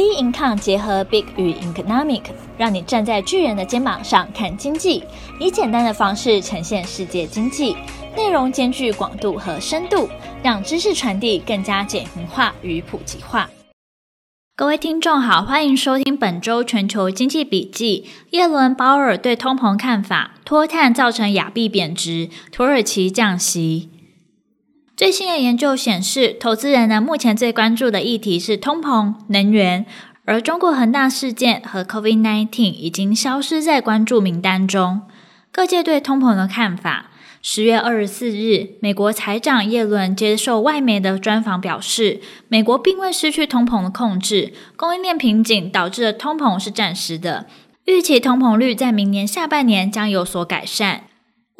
B Income 结合 Big 与 Economic，让你站在巨人的肩膀上看经济，以简单的方式呈现世界经济，内容兼具广度和深度，让知识传递更加简明化与普及化。各位听众好，欢迎收听本周全球经济笔记。叶伦·鲍尔对通膨看法：脱碳造成亚币贬值，土耳其降息。最新的研究显示，投资人呢目前最关注的议题是通膨、能源，而中国恒大事件和 COVID-19 已经消失在关注名单中。各界对通膨的看法：十月二十四日，美国财长耶伦接受外媒的专访表示，美国并未失去通膨的控制，供应链瓶颈导致的通膨是暂时的，预期通膨率在明年下半年将有所改善。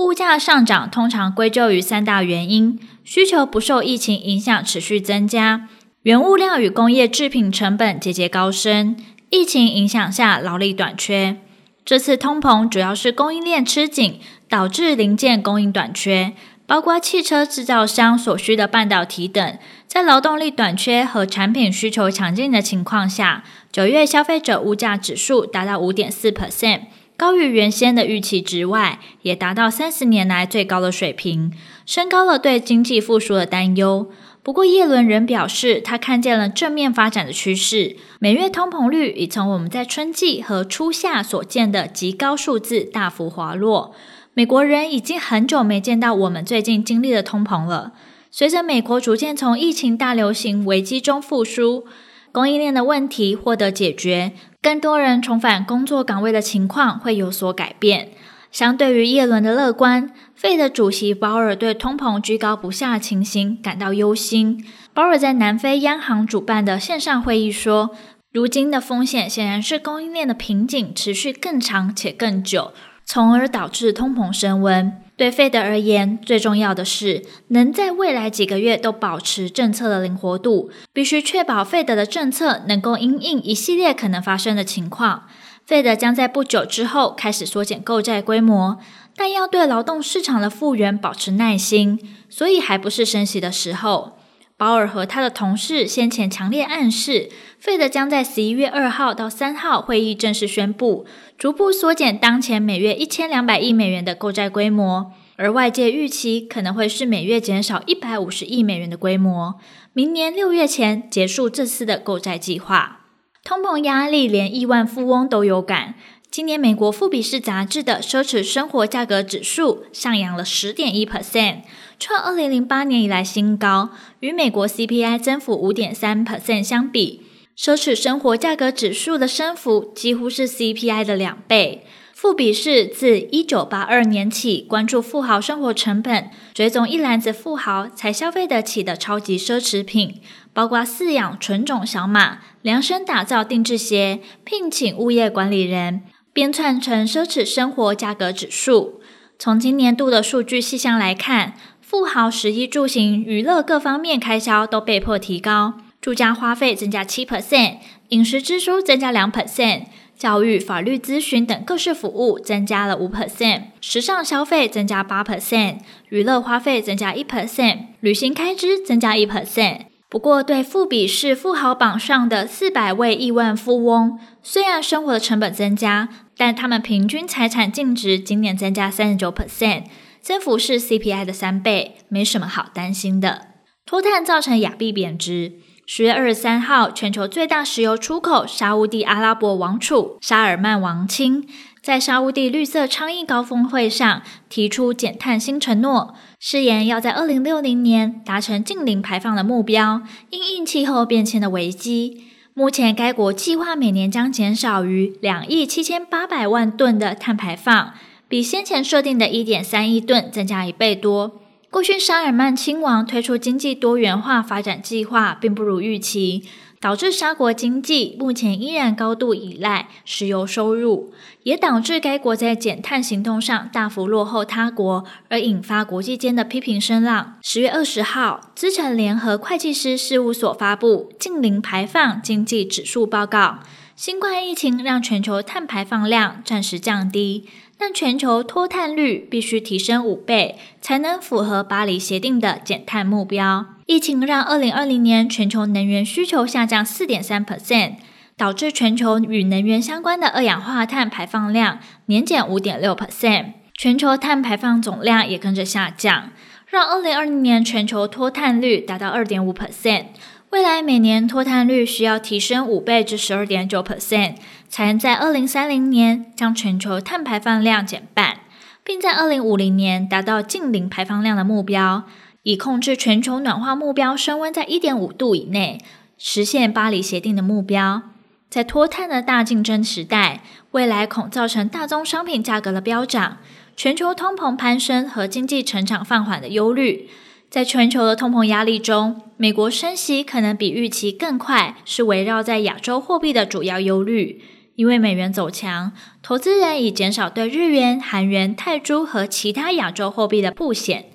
物价上涨通常归咎于三大原因：需求不受疫情影响持续增加，原物料与工业制品成本节节高升，疫情影响下劳力短缺。这次通膨主要是供应链吃紧，导致零件供应短缺，包括汽车制造商所需的半导体等。在劳动力短缺和产品需求强劲的情况下，九月消费者物价指数达到五点四 percent。高于原先的预期之外，也达到三十年来最高的水平，升高了对经济复苏的担忧。不过，耶伦仍表示，他看见了正面发展的趋势。每月通膨率已从我们在春季和初夏所见的极高数字大幅滑落。美国人已经很久没见到我们最近经历的通膨了。随着美国逐渐从疫情大流行危机中复苏，供应链的问题获得解决。更多人重返工作岗位的情况会有所改变。相对于叶伦的乐观，Fed 主席鲍尔对通膨居高不下的情形感到忧心。鲍尔在南非央行主办的线上会议说：“如今的风险显然是供应链的瓶颈持续更长且更久，从而导致通膨升温。”对费德而言，最重要的是能在未来几个月都保持政策的灵活度，必须确保费德的政策能够因应一系列可能发生的情况。费德将在不久之后开始缩减购债规模，但要对劳动市场的复原保持耐心，所以还不是升息的时候。鲍尔和他的同事先前强烈暗示，Fed 将在十一月二号到三号会议正式宣布，逐步缩减当前每月一千两百亿美元的购债规模，而外界预期可能会是每月减少一百五十亿美元的规模，明年六月前结束这次的购债计划。通膨压力连亿万富翁都有感。今年美国富比士杂志的奢侈生活价格指数上扬了十点一 percent，创二零零八年以来新高。与美国 CPI 增幅五点三 percent 相比，奢侈生活价格指数的升幅几乎是 CPI 的两倍。富比士自一九八二年起关注富豪生活成本，追踪一篮子富豪才消费得起的超级奢侈品，包括饲养纯种小马、量身打造定制鞋、聘请物业管理人。编纂成奢侈生活价格指数。从今年度的数据细项来看，富豪食衣住行娱乐各方面开销都被迫提高，住家花费增加七 percent，饮食支出增加两 percent，教育、法律咨询等各式服务增加了五 percent，时尚消费增加八 percent，娱乐花费增加一 percent，旅行开支增加一 percent。不过，对富比士富豪榜上的四百位亿万富翁，虽然生活的成本增加，但他们平均财产净值今年增加三十九 percent，增幅是 CPI 的三倍，没什么好担心的。脱碳造成亚币贬值。十月二十三号，全球最大石油出口沙乌地阿拉伯王储沙尔曼王亲。在沙乌地绿色倡议高峰会上提出减碳新承诺，誓言要在二零六零年达成净零排放的目标，因应气候变迁的危机。目前，该国计划每年将减少逾两亿七千八百万吨的碳排放，比先前设定的一点三亿吨增加一倍多。过去，沙尔曼亲王推出经济多元化发展计划，并不如预期。导致沙国经济目前依然高度依赖石油收入，也导致该国在减碳行动上大幅落后他国，而引发国际间的批评声浪。十月二十号，资诚联合会计师事务所发布近零排放经济指数报告。新冠疫情让全球碳排放量暂时降低，但全球脱碳率必须提升五倍，才能符合巴黎协定的减碳目标。疫情让二零二零年全球能源需求下降四点三 percent，导致全球与能源相关的二氧化碳排放量年减五点六 percent，全球碳排放总量也跟着下降，让二零二零年全球脱碳率达到二点五 percent。未来每年脱碳率需要提升五倍至十二点九 percent，才能在二零三零年将全球碳排放量减半，并在二零五零年达到净零排放量的目标。以控制全球暖化目标升温在一点五度以内，实现巴黎协定的目标。在脱碳的大竞争时代，未来恐造成大宗商品价格的飙涨、全球通膨攀升和经济成长放缓的忧虑。在全球的通膨压力中，美国升息可能比预期更快，是围绕在亚洲货币的主要忧虑。因为美元走强，投资人已减少对日元、韩元、泰铢和其他亚洲货币的布险。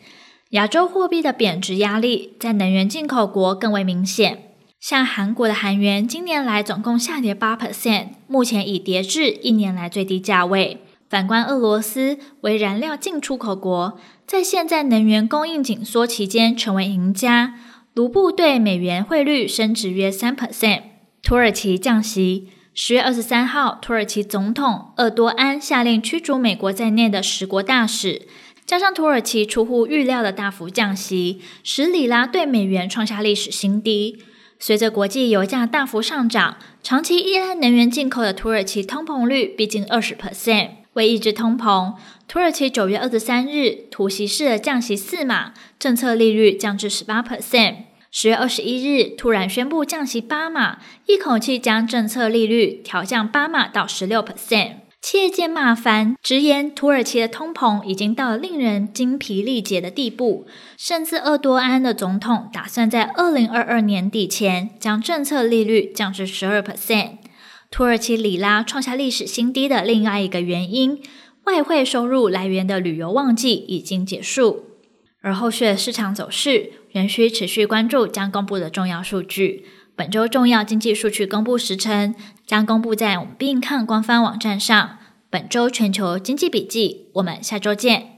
亚洲货币的贬值压力在能源进口国更为明显，像韩国的韩元今年来总共下跌八 percent，目前已跌至一年来最低价位。反观俄罗斯为燃料进出口国，在现在能源供应紧缩期间成为赢家，卢布对美元汇率升值约三 percent。土耳其降息，十月二十三号，土耳其总统厄多安下令驱逐美国在内的十国大使。加上土耳其出乎预料的大幅降息，使里拉对美元创下历史新低。随着国际油价大幅上涨，长期依赖能源进口的土耳其通膨率逼近二十 percent。为抑制通膨，土耳其九月二十三日突袭式的降息四码，政策利率降至十八 percent。十月二十一日突然宣布降息八码，一口气将政策利率调降八码到十六 percent。企业界骂翻，直言土耳其的通膨已经到了令人精疲力竭的地步，甚至厄多安的总统打算在二零二二年底前将政策利率降至十二 percent。土耳其里拉创下历史新低的另外一个原因，外汇收入来源的旅游旺季已经结束，而后续的市场走势仍需持续关注将公布的重要数据。本周重要经济数据公布时程将公布在我们 Being Kind 官方网站上。本周全球经济笔记，我们下周见。